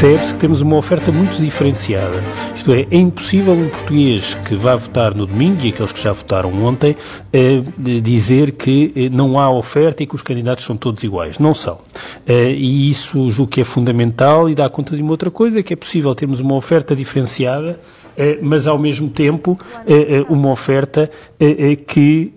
percebe-se que temos uma oferta muito diferenciada. Isto é, é impossível um português que vá votar no domingo, e aqueles que já votaram ontem, eh, dizer que eh, não há oferta e que os candidatos são todos iguais. Não são. Eh, e isso julgo que é fundamental e dá conta de uma outra coisa, que é possível termos uma oferta diferenciada mas ao mesmo tempo uma oferta que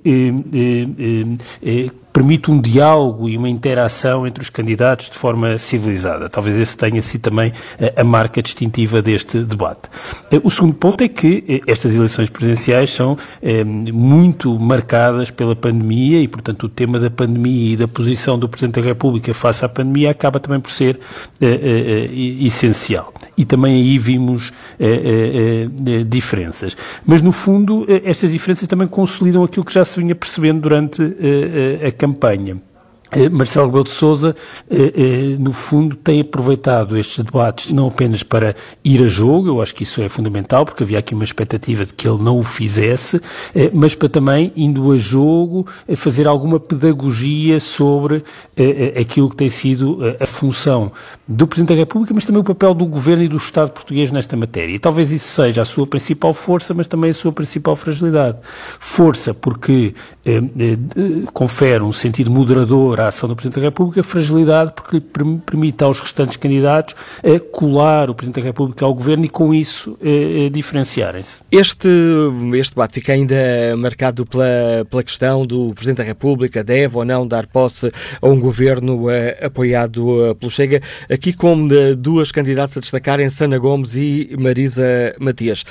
permite um diálogo e uma interação entre os candidatos de forma civilizada. Talvez esse tenha sido também a marca distintiva deste debate. O segundo ponto é que estas eleições presidenciais são muito marcadas pela pandemia e, portanto, o tema da pandemia e da posição do Presidente da República face à pandemia acaba também por ser essencial. E também aí vimos diferenças. Mas, no fundo, estas diferenças também consolidam aquilo que já se vinha percebendo durante a campanha. Eh, Marcelo Rebelo de Sousa, eh, eh, no fundo, tem aproveitado estes debates não apenas para ir a jogo, eu acho que isso é fundamental, porque havia aqui uma expectativa de que ele não o fizesse, mas para também, indo a jogo, fazer alguma pedagogia sobre aquilo que tem sido a função do Presidente da República, mas também o papel do Governo e do Estado português nesta matéria. E talvez isso seja a sua principal força, mas também a sua principal fragilidade. Força porque confere um sentido moderador a ação do Presidente da República, fragilidade porque lhe permite aos restantes candidatos eh, colar o Presidente da República ao Governo e com isso eh, eh, diferenciarem-se. Este, este debate fica ainda marcado pela, pela questão do Presidente da República deve ou não dar posse a um Governo apoiado pelo Chega, aqui com duas candidatas a destacarem, Sana Gomes e Marisa Matias.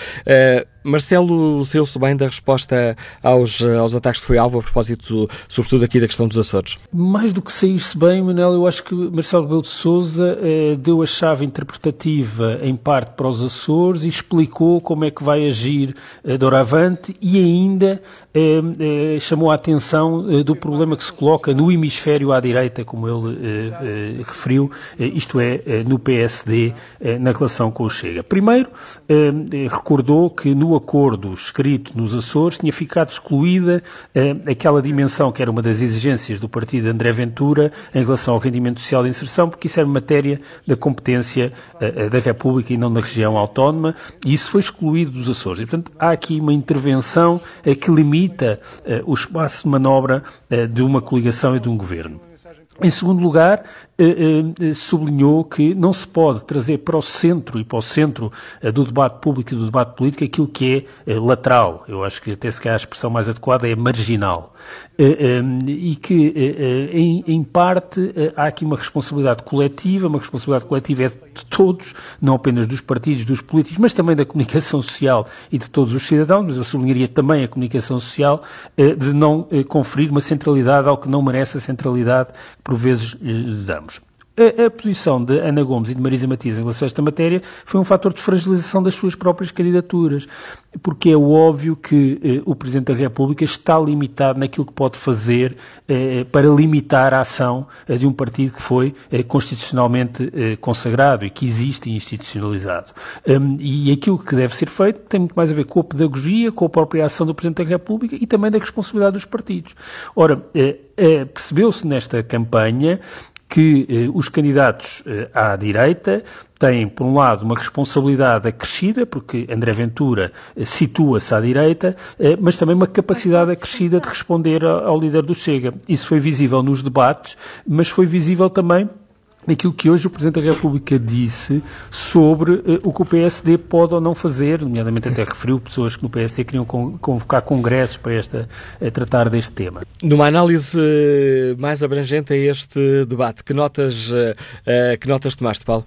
Marcelo saiu-se bem da resposta aos, aos ataques que foi alvo, a propósito, sobretudo aqui da questão dos Açores? Mais do que sair-se bem, Manuel, eu acho que Marcelo Rebelo de Sousa eh, deu a chave interpretativa, em parte, para os Açores e explicou como é que vai agir eh, doravante e ainda eh, eh chamou a atenção eh, do problema que se coloca no hemisfério à direita, como ele eh, eh, referiu, isto é, no PSD, na relação com o Chega. Primeiro, recordou que no acordo escrito nos Açores tinha ficado excluída eh, aquela dimensão que era uma das exigências do partido de André Ventura em relação ao rendimento social de inserção, porque isso era matéria da competência eh, da República e não da região autónoma, e isso foi excluído dos Açores. E, portanto, há aqui uma intervenção eh, que limita eh, o espaço de manobra eh, de uma coligação e de um governo. Em segundo lugar, eh, eh, sublinhou que não se pode trazer para o centro e para o centro eh, do debate público e do debate político aquilo que é lateral. Eu acho que até se calhar a expressão mais adequada é marginal. E que, em, em parte, há aqui uma responsabilidade coletiva, uma responsabilidade coletiva é de todos, não apenas dos partidos, dos políticos, mas também da comunicação social e de todos os cidadãos, mas eu sublinharia também a comunicação social, de não conferir uma centralidade ao que não merece a centralidade que por vezes lhe damos. A, a, posição de Ana Gomes e de Marisa Matias em relação a esta matéria foi um fator de fragilização das suas próprias candidaturas, porque é óbvio que eh, o Presidente da República está limitado naquilo que pode fazer eh, para limitar a ação eh, de um partido que foi eh, constitucionalmente eh, consagrado e que existe institucionalizado. Um, e aquilo que deve ser feito tem muito mais a ver com a pedagogia, com a própria ação do Presidente da República e também da responsabilidade dos partidos. Ora, eh, percebeu-se nesta campanha que eh, os candidatos eh, à direita têm, por um lado, uma responsabilidade acrescida, porque André Ventura eh, situa-se à direita, eh, mas também uma capacidade acrescida de responder ao, ao líder do Chega. Isso foi visível nos debates, mas foi visível também naquilo que hoje o Presidente da República disse sobre uh, o que o PSD pode ou não fazer, nomeadamente até referiu pessoas que no PSD queriam con convocar congressos para esta, uh, tratar deste tema. Numa análise uh, mais abrangente a este debate, que notas, que notas tomaste, Paulo?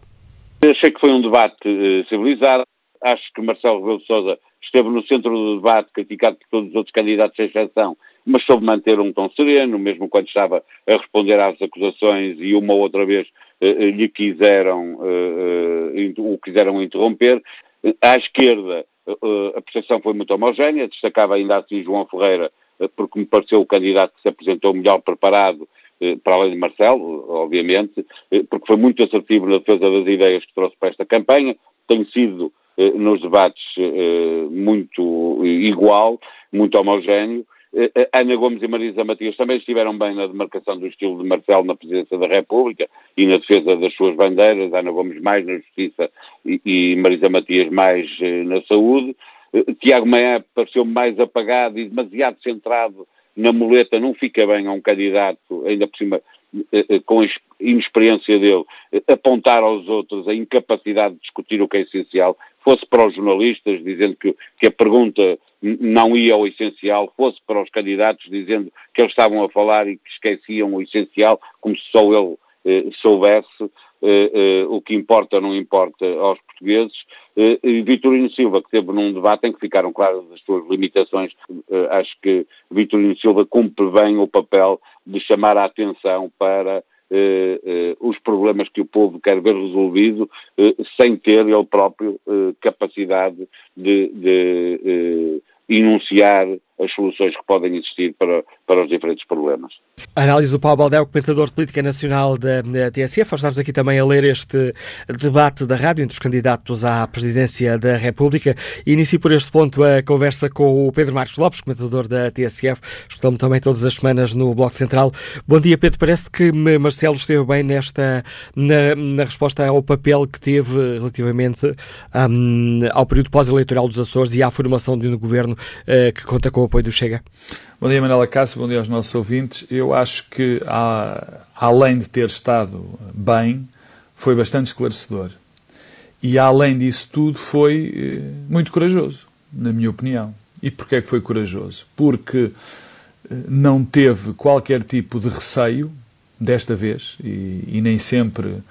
Achei que foi um debate civilizado. Acho que Marcelo Rebelo de Sousa esteve no centro do debate, criticado por todos os outros candidatos sem exceção, mas soube manter um tom sereno, mesmo quando estava a responder às acusações e uma ou outra vez eh, eh, lhe quiseram, eh, o quiseram interromper. À esquerda, a percepção foi muito homogénea, destacava ainda assim João Ferreira, porque me pareceu o candidato que se apresentou melhor preparado, para além de Marcelo, obviamente, porque foi muito assertivo na defesa das ideias que trouxe para esta campanha, tem sido nos debates muito igual, muito homogéneo, Ana Gomes e Marisa Matias também estiveram bem na demarcação do estilo de Marcelo na presidência da República e na defesa das suas bandeiras, Ana Gomes mais na justiça e, e Marisa Matias mais na saúde. Tiago Maia pareceu mais apagado e demasiado centrado na muleta, não fica bem a um candidato, ainda por cima com a inexperiência dele, apontar aos outros a incapacidade de discutir o que é essencial, fosse para os jornalistas, dizendo que, que a pergunta não ia ao essencial, fosse para os candidatos, dizendo que eles estavam a falar e que esqueciam o essencial, como se só ele eh, soubesse eh, eh, o que importa ou não importa aos portugueses. Eh, Vitorino Silva, que teve num debate em que ficaram claras as suas limitações, acho que Vitorino Silva cumpre bem o papel de chamar a atenção para os problemas que o povo quer ver resolvido sem ter ele próprio capacidade de, de enunciar as soluções que podem existir para, para os diferentes problemas. A análise do Paulo Baldé, comentador de política nacional da, TSF. Estamos aqui também a ler este debate da rádio entre os candidatos à presidência da República. Inicio por este ponto a conversa com o Pedro Marcos Lopes, comentador da TSF. Escutamos também todas as semanas no Bloco Central. Bom dia, Pedro. Parece que Marcelo esteve bem nesta na, na resposta ao papel que teve relativamente um, ao período pós-eleitoral dos Açores e à formação de um governo uh, que conta com o apoio do Chega. Bom dia, Manuela Cássio, bom dia aos nossos ouvintes. Eu acho que, há, além de ter estado bem, foi bastante esclarecedor. E, além disso tudo, foi eh, muito corajoso, na minha opinião. E porquê é foi corajoso? Porque eh, não teve qualquer tipo de receio, desta vez, e, e nem sempre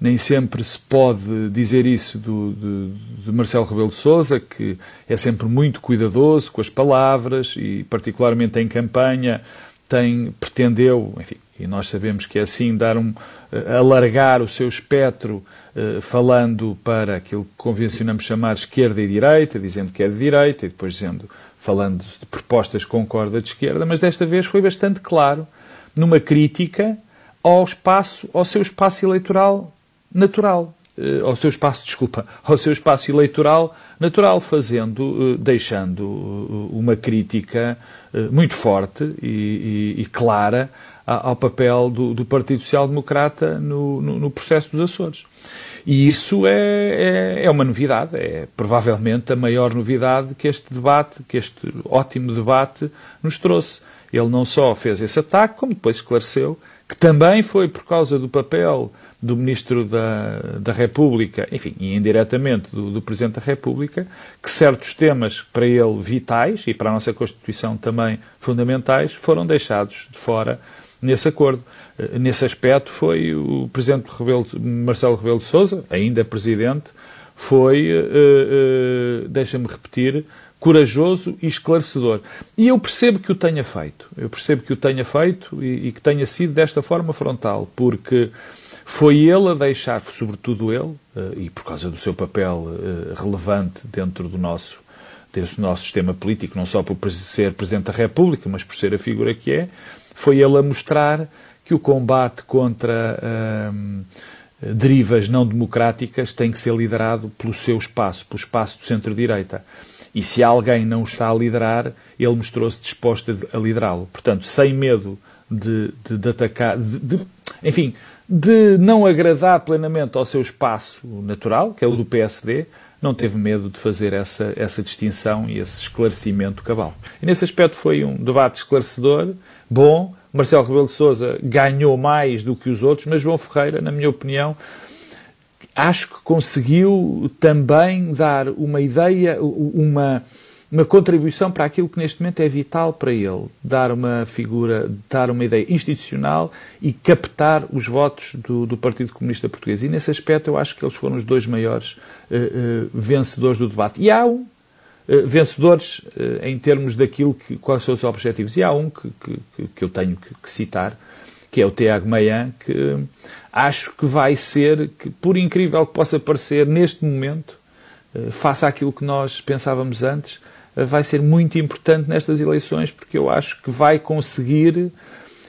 nem sempre se pode dizer isso do, de, de, Marcelo Rebelo de Sousa, que é sempre muito cuidadoso com as palavras e, particularmente em campanha, tem, pretendeu, enfim, e nós sabemos que é assim, dar um, uh, alargar o seu espectro uh, falando para aquilo que convencionamos chamar esquerda e direita, dizendo que é de direita e depois dizendo, falando de propostas com corda de esquerda, mas desta vez foi bastante claro numa crítica ao espaço, ao seu espaço eleitoral natural, eh, ao seu espaço, desculpa, ao seu espaço eleitoral natural, fazendo, eh, deixando eh, uma crítica muito forte e, e, e clara ao papel do, do Partido Social Democrata no, no, no, processo dos Açores. E isso é, é, é, uma novidade, é provavelmente a maior novidade que este debate, que este ótimo debate nos trouxe. Ele não só fez esse ataque, como depois esclareceu que também foi por causa do papel do Ministro da, da República, enfim, e indiretamente do, do, Presidente da República, que certos temas para ele vitais e para a nossa Constituição também fundamentais foram deixados de fora nesse acordo. Eh, nesse aspecto foi o Presidente Rebelo, Marcelo Rebelo de Sousa, ainda Presidente, foi, uh, uh, deixa-me repetir, corajoso e esclarecedor. E eu percebo que o tenha feito. Eu percebo que o tenha feito e, e que tenha sido desta forma frontal, porque foi ele a deixar, sobretudo ele, eh, e por causa do seu papel eh, relevante dentro do nosso, desse nosso sistema político, não só por ser Presidente da República, mas por ser a figura que é, foi ele a mostrar que o combate contra hum, derivas não democráticas tem que ser liderado pelo seu espaço, pelo espaço do centro-direita. E se alguém não está a liderar, ele mostrou-se disposto a liderá-lo. Portanto, sem medo de, de, de atacar, de, enfim, de não agradar plenamente ao seu espaço natural, que é o do PSD, não teve medo de fazer essa, essa distinção e esse esclarecimento cabal. E nesse aspecto foi um debate esclarecedor, bom. Marcelo Rebelo de Sousa ganhou mais do que os outros, mas João Ferreira, na minha opinião, acho que conseguiu também dar uma ideia, uma, uma contribuição para aquilo que neste momento é vital para ele, dar uma figura, dar uma ideia institucional e captar os votos do, do Partido Comunista Português. E nesse aspecto eu acho que eles foram os dois maiores uh, uh, vencedores do debate. E há um, uh, vencedores em termos daquilo que, quais são os objetivos. E há um que, que, que eu tenho que, que citar, que é o Tiago Maian, que acho que vai ser, que, por incrível que possa parecer neste momento, eh, face àquilo que nós pensávamos antes, eh, vai ser muito importante nestas eleições, porque eu acho que vai conseguir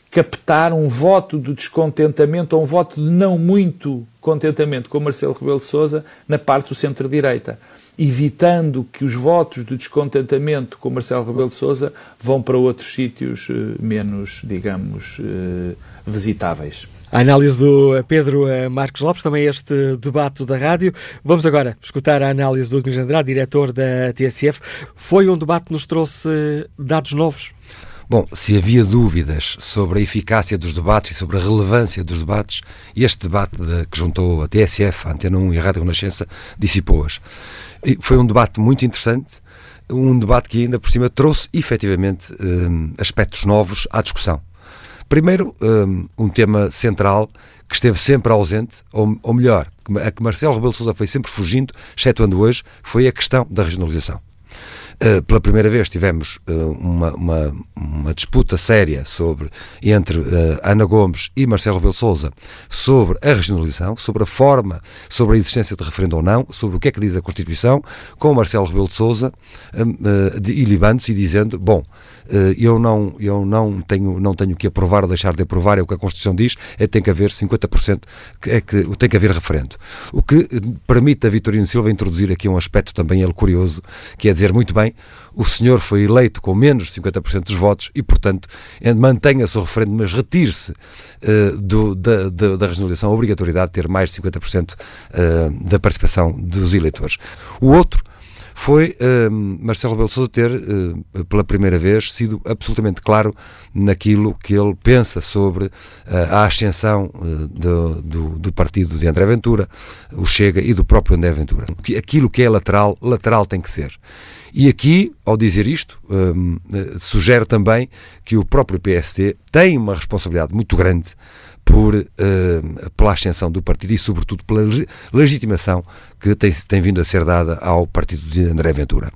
captar um voto de descontentamento ou um voto de não muito contentamento com Marcelo Rebelo de Sousa na parte do centro-direita, evitando que os votos de descontentamento com Marcelo Rebelo de Sousa vão para outros sítios eh, menos, digamos, visitáveis. A análise do Pedro Marcos Lopes, também este debate da rádio. Vamos agora escutar a análise do Domingos Andrade, diretor da TSF. Foi um debate que nos trouxe dados novos? Bom, se havia dúvidas sobre a eficácia dos debates e sobre a relevância dos debates, este debate de, que juntou a TSF, a Antena 1 e a Rádio Renascença dissipou-as. Foi um debate muito interessante, um debate que ainda por cima trouxe efetivamente um, aspectos novos à discussão. Primeiro, um, um, tema central que esteve sempre ausente, ou, melhor, a que Marcelo Rebelo Sousa foi sempre fugindo, excetuando hoje, foi a questão da regionalização. Uh, pela primeira vez tivemos uh, uma, uma, uma, disputa séria sobre, entre uh, Ana Gomes e Marcelo Rebelo Souza sobre a regionalização, sobre a forma, sobre a existência de referendo ou não, sobre o que é que diz a Constituição, com Marcelo Rebelo de Souza ilibando-se e dizendo, bom, eu não, eu não tenho, não tenho que aprovar ou deixar de aprovar, é o que a Constituição diz, é que tem que haver 50%, é que tem que haver referendo. O que permite a Vitorino Silva introduzir aqui um aspecto também ele curioso, que é dizer muito bem, o senhor foi eleito com menos de 50% dos votos e, portanto, mantenha-se o referendo, mas retire-se uh, da, da, da, regionalização, a obrigatoriedade de ter mais de 50% uh, da participação dos eleitores. O outro foi uh, Marcelo Rebelo Sousa ter, uh, pela primeira vez, sido absolutamente claro naquilo que ele pensa sobre uh, a ascensão do, do, do, partido de André Ventura, o Chega e do próprio André Ventura. Aquilo que é lateral, lateral tem que ser. E aqui, ao dizer isto, um, eh, sugere também que o próprio PSD tem uma responsabilidade muito grande por, uh, pela ascensão do partido e, sobretudo, pela legitimação que tem, tem vindo a ser dada ao partido de André Ventura.